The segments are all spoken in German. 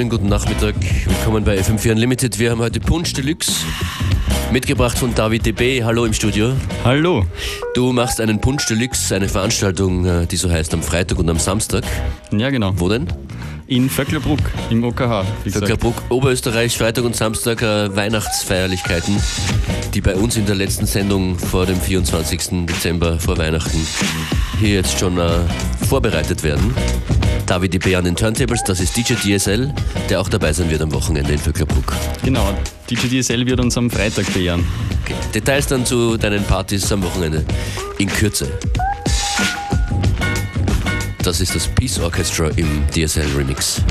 wunderschönen guten Nachmittag. Willkommen bei FM4 Unlimited. Wir haben heute Punsch Deluxe mitgebracht von David DB. Hallo im Studio. Hallo. Du machst einen Punsch Deluxe, eine Veranstaltung, äh, die so heißt, am Freitag und am Samstag. Ja, genau. Wo denn? In Vöcklerbruck im OKH. Vöcklerbruck, Oberösterreich, Freitag und Samstag äh, Weihnachtsfeierlichkeiten, die bei uns in der letzten Sendung vor dem 24. Dezember, vor Weihnachten, hier jetzt schon äh, vorbereitet werden. David DB an den Turntables, das ist DJ DSL, der auch dabei sein wird am Wochenende in Vöcklerbruck. Genau. DJ DSL wird uns am Freitag bejahen. Okay. Details dann zu deinen Partys am Wochenende in Kürze. Das ist das Peace Orchestra im DSL Remix.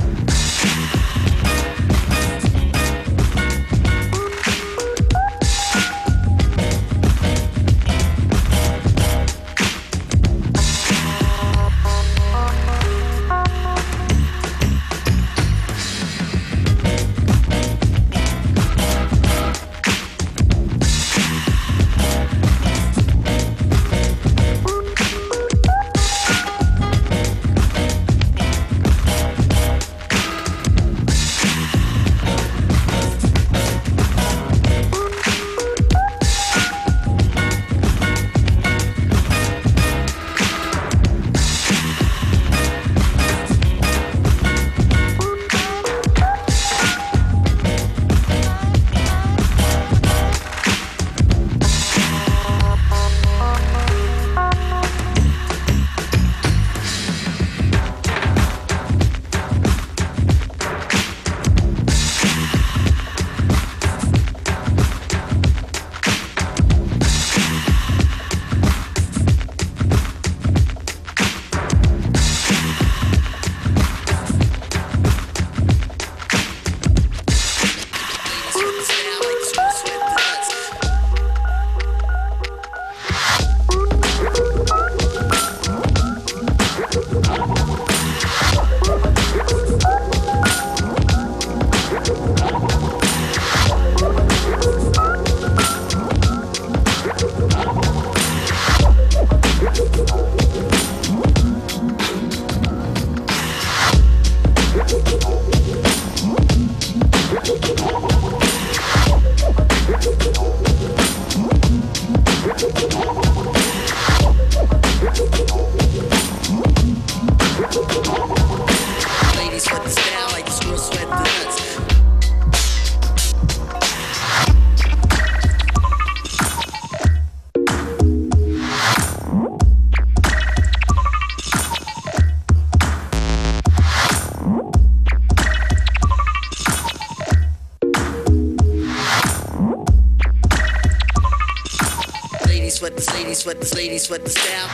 ladies with the style.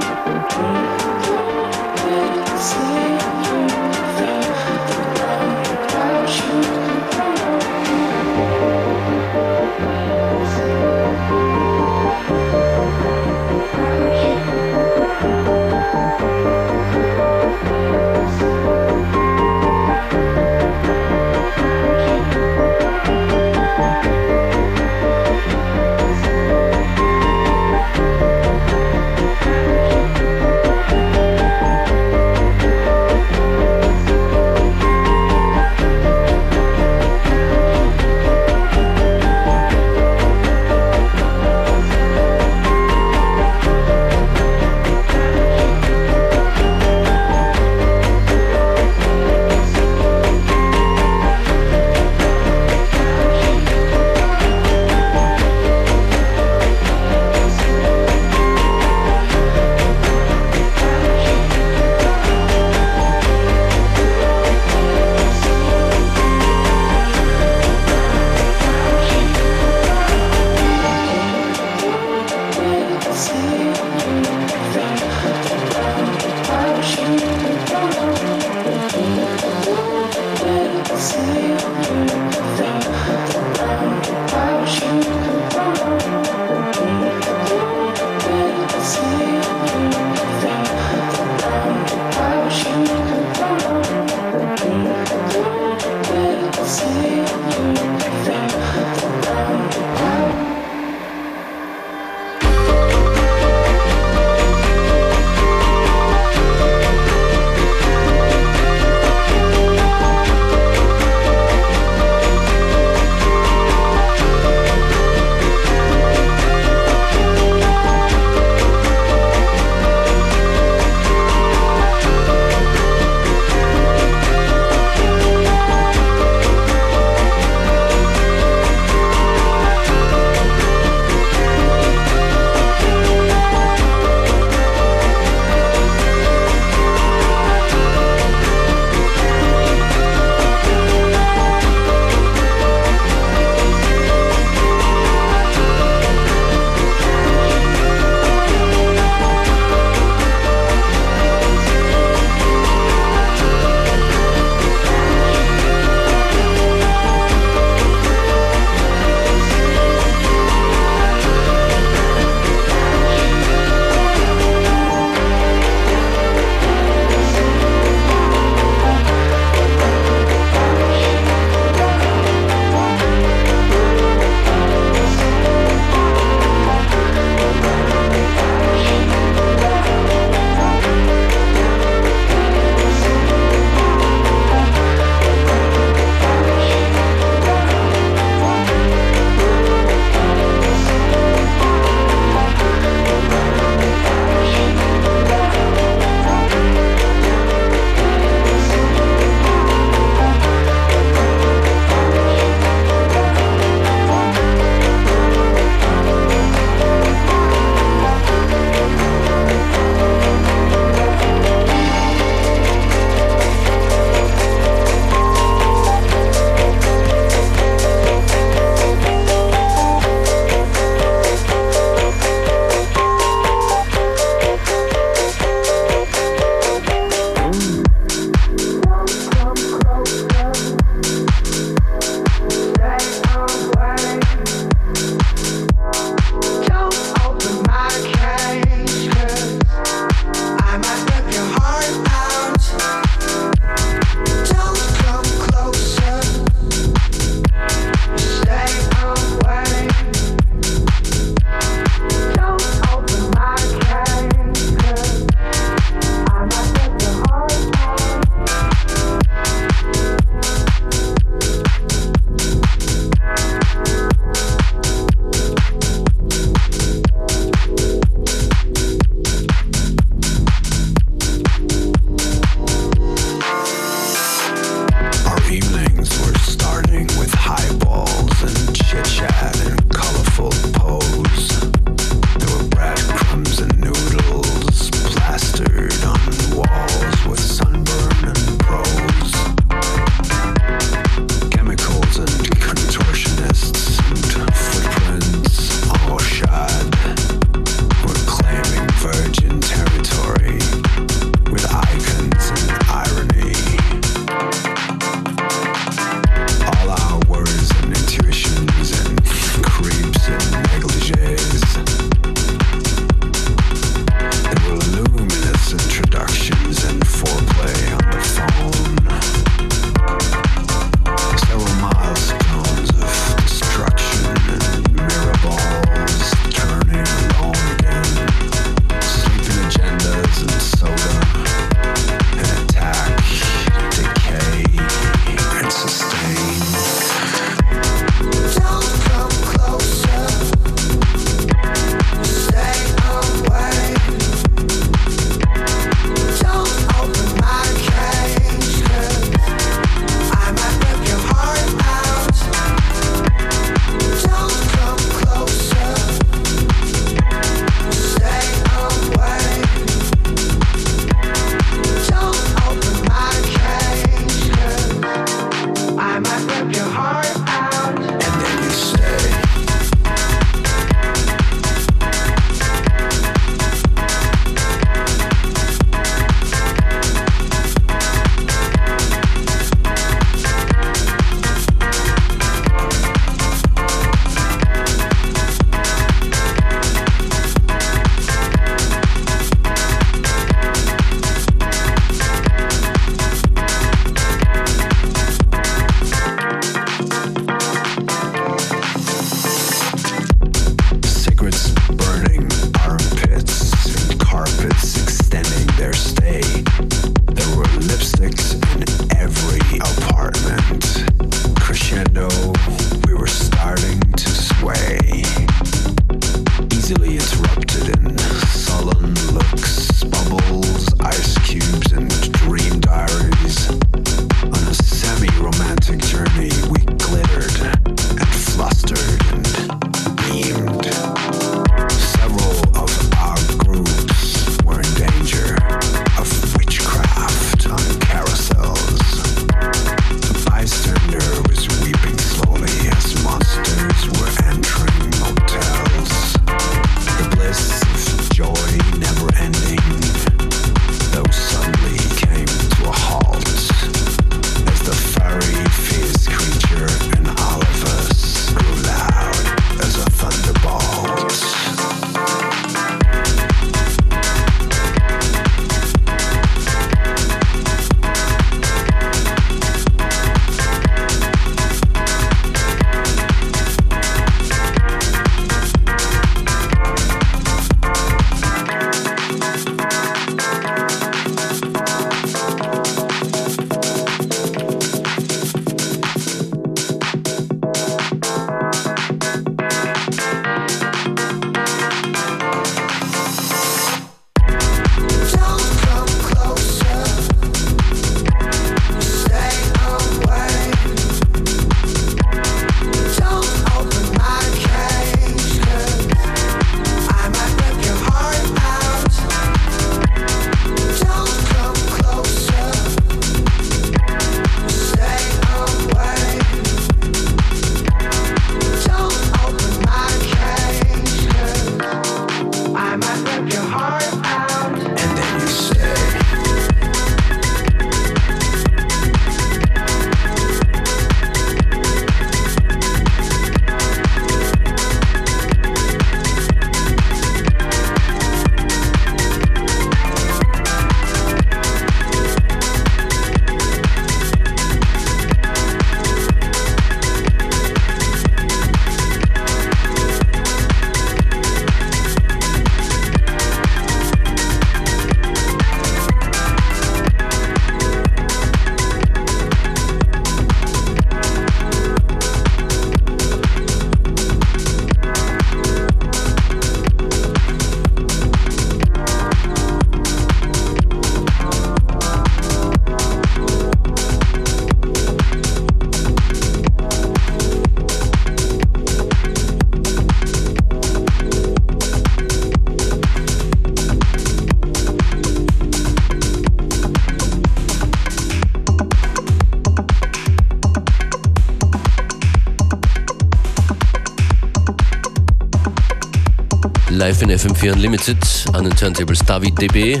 Live in FM4 Unlimited an den Turntables David DB.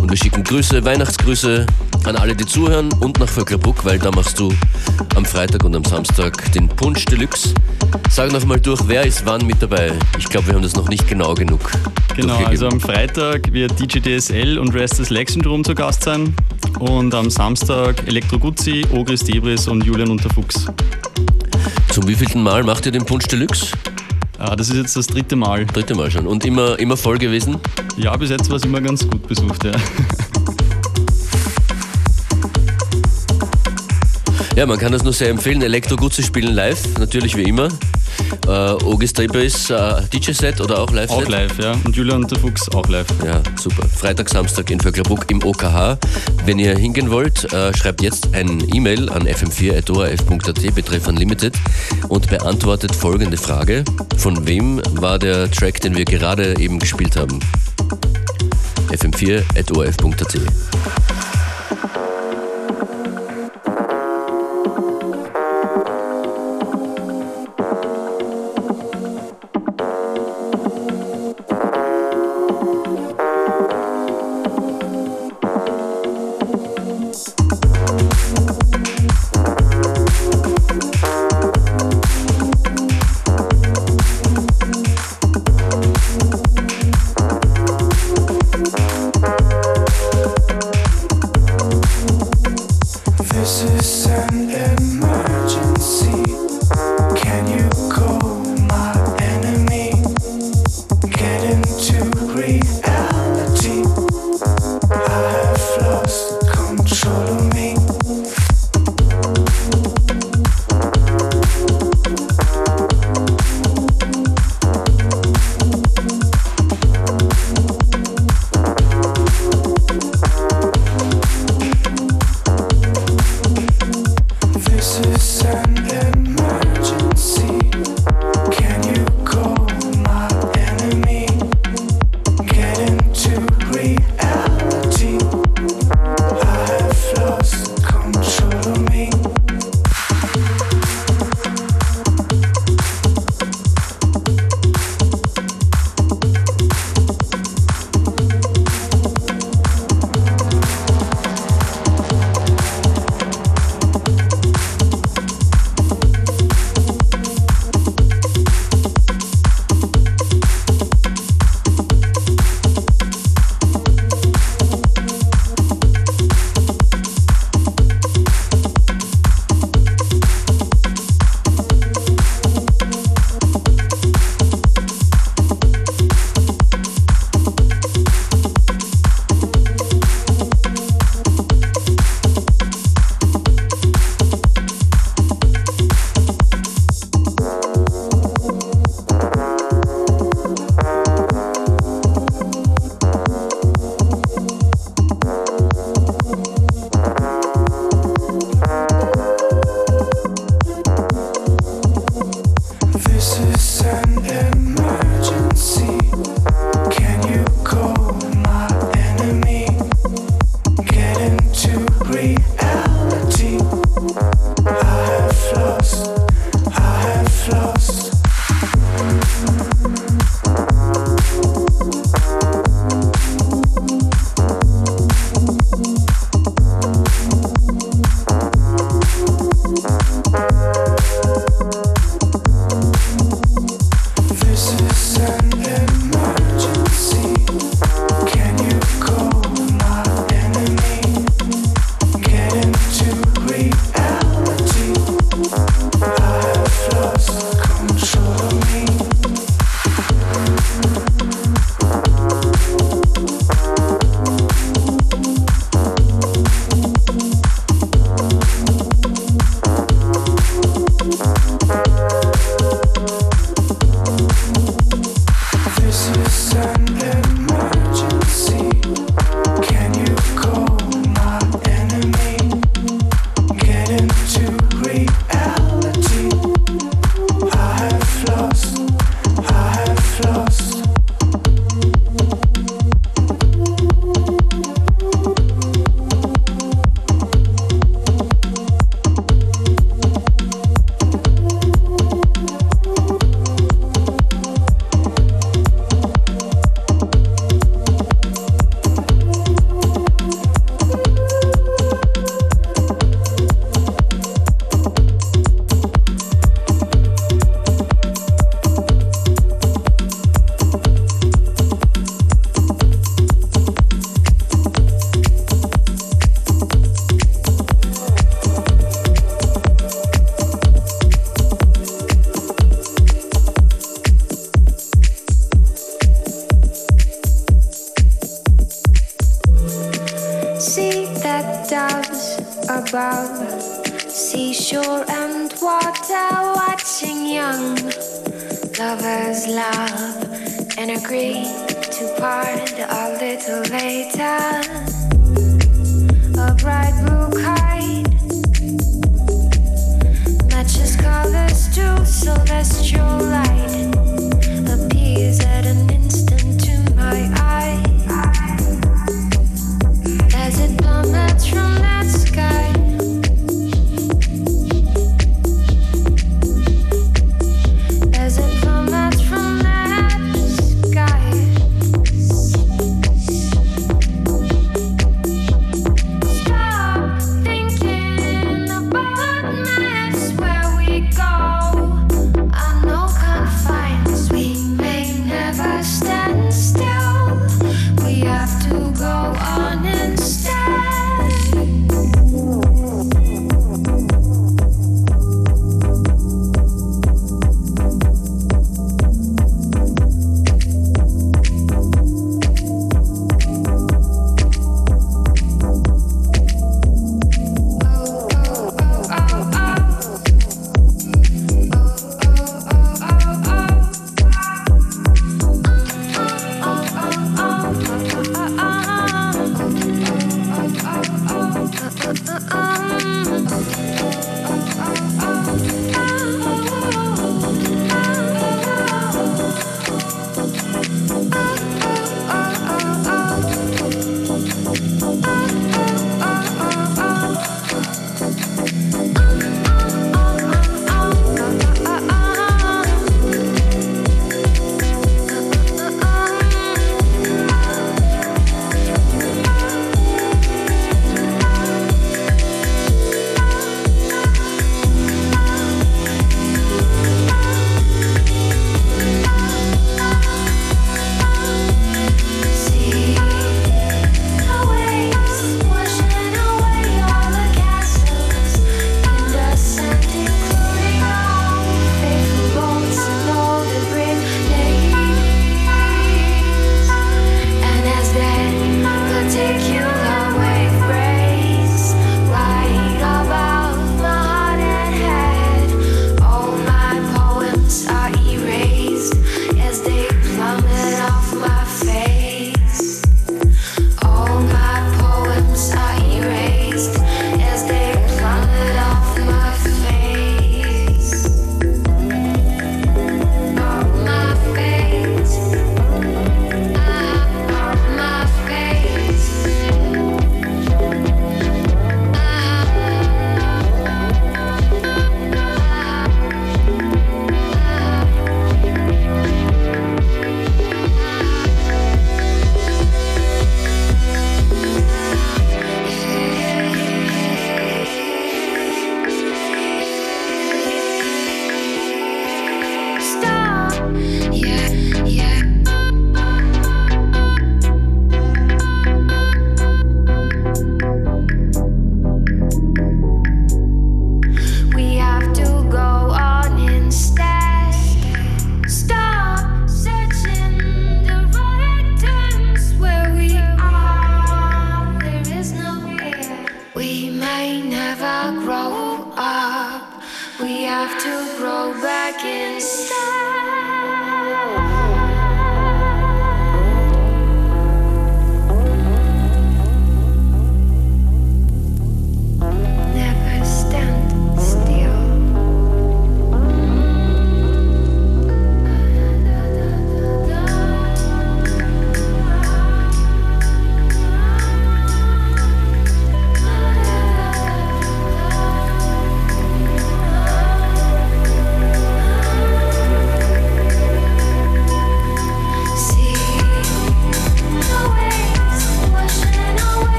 Und wir schicken Grüße, Weihnachtsgrüße an alle, die zuhören und nach Vöcklerbruck, weil da machst du am Freitag und am Samstag den Punsch Deluxe. Sag noch mal durch, wer ist wann mit dabei? Ich glaube, wir haben das noch nicht genau genug. Genau, also am Freitag wird DJ DSL und Restless Leg Syndrome zu Gast sein. Und am Samstag Elektro Guzzi, Ogris Debris und Julian Unterfuchs. Zum wievielten Mal macht ihr den Punsch Deluxe? Ah, das ist jetzt das dritte Mal. Dritte Mal schon. Und immer, immer voll gewesen? Ja, bis jetzt war es immer ganz gut besucht, ja. Ja, man kann das nur sehr empfehlen. Elektro Guzzi spielen live, natürlich wie immer. Äh, Ogis Debris äh, DJ-Set oder auch Live-Set? Auch live, ja. Und Julian Unterfuchs auch live. Ja, super. Freitag, Samstag in Vöcklerbruck im OKH. Wenn ihr hingehen wollt, äh, schreibt jetzt ein E-Mail an fm4.orf.at betreff Unlimited und beantwortet folgende Frage. Von wem war der Track, den wir gerade eben gespielt haben? fm4.orf.at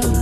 love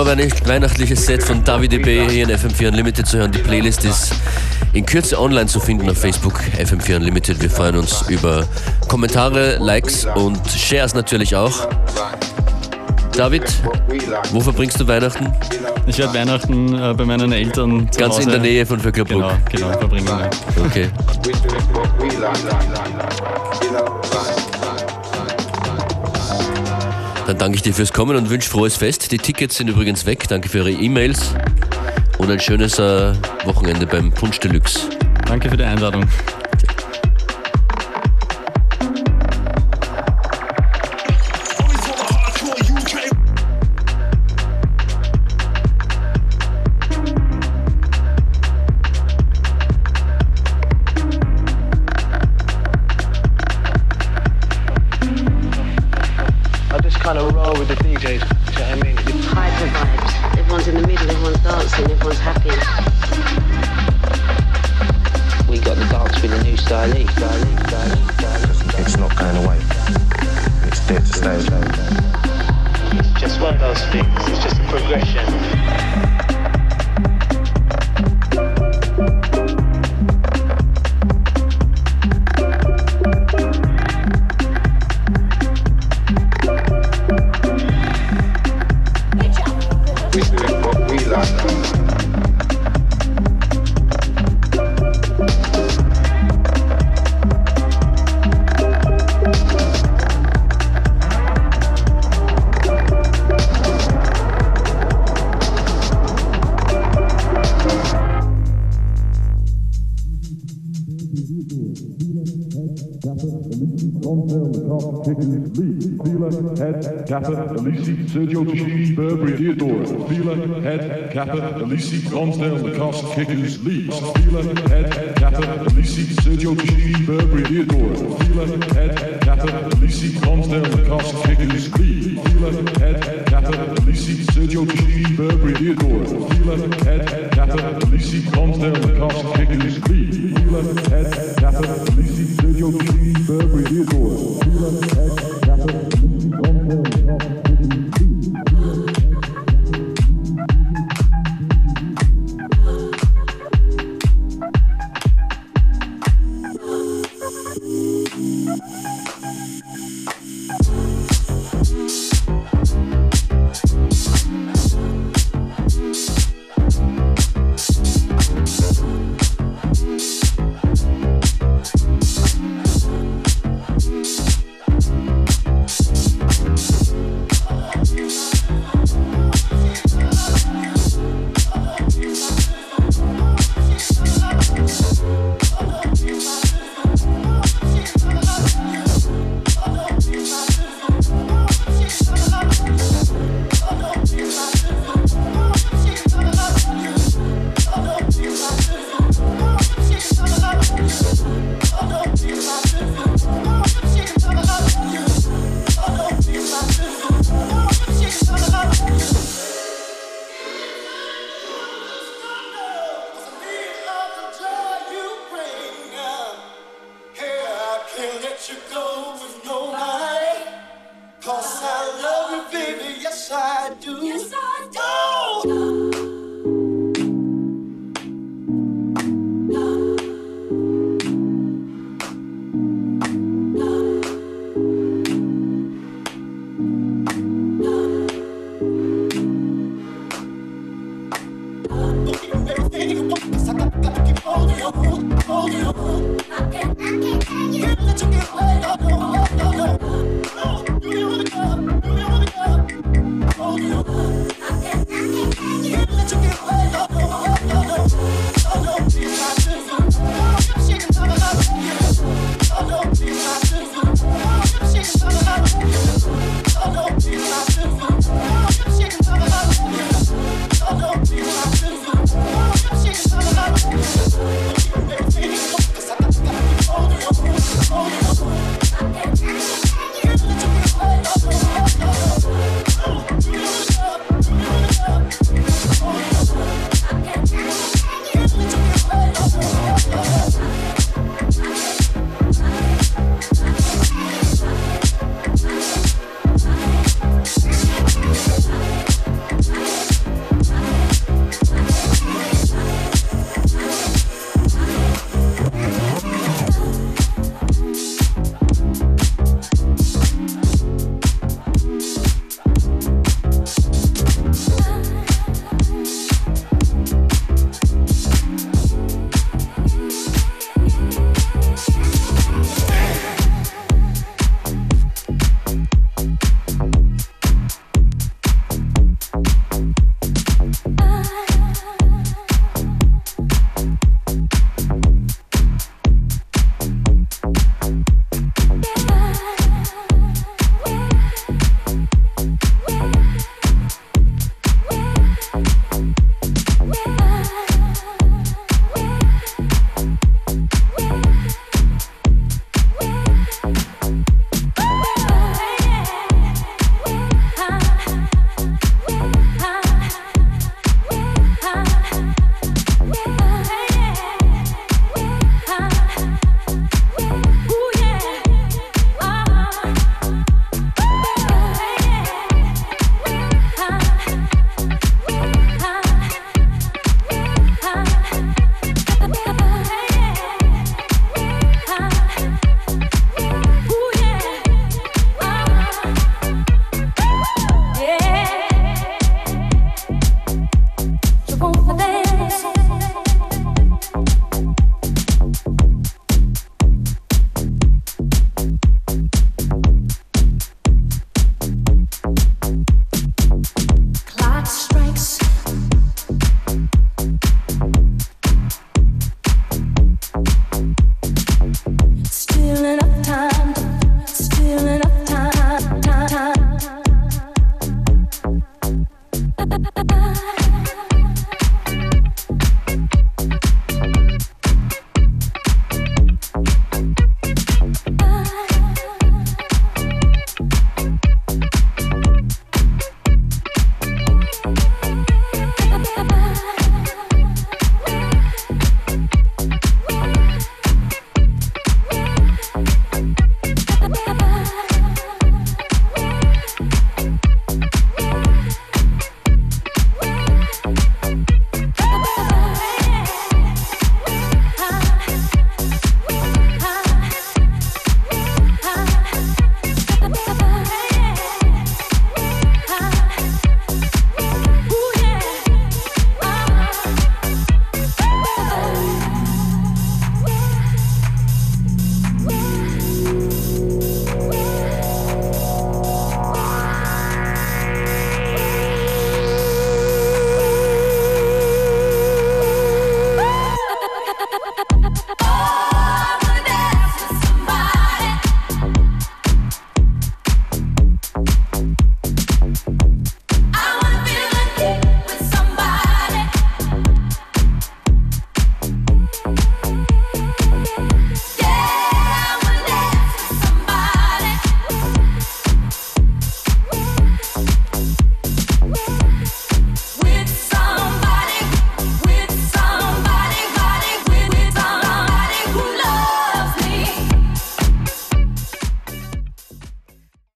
Ein schönes vorweihnachtliches Set von David EB hier in FM4 Unlimited zu hören. Die Playlist ist in Kürze online zu finden auf Facebook FM4 Unlimited. Wir freuen uns über Kommentare, Likes und Shares natürlich auch. David, wo verbringst du Weihnachten? Ich werde Weihnachten äh, bei meinen Eltern zu Ganz Hause. in der Nähe von Vöcklerbruck. Genau, genau, verbringen wir. Okay. Danke ich dir fürs Kommen und wünsche frohes Fest. Die Tickets sind übrigens weg. Danke für eure E-Mails und ein schönes äh, Wochenende beim Punsch Deluxe. Danke für die Einladung. Head, Kappa, Elisi, Sergio Tashidi, Burberry, Theodore. Fila, Head, Kappa, Elisi, Lonsdale, Lacoste, Kickers, Leeds. Fila, Head, Kappa, Elisi, Sergio Tashidi, Burberry, Theodore. Fila, Head, Catter, Lisi, Lonsdale, Lacoste, Kickers, Creed, Fila, Ted, Catter, Lisi, Sergio Chini, Burberry, Theodore, Fila, Ted, Catter, Lisi, Lonsdale, Lacoste, Kickers, Creed, Fila, Ted, Catter, Lisi, Sergio Chini, Burberry, Theodore, Fila, Ted, Catter, Lisi, Lonsdale,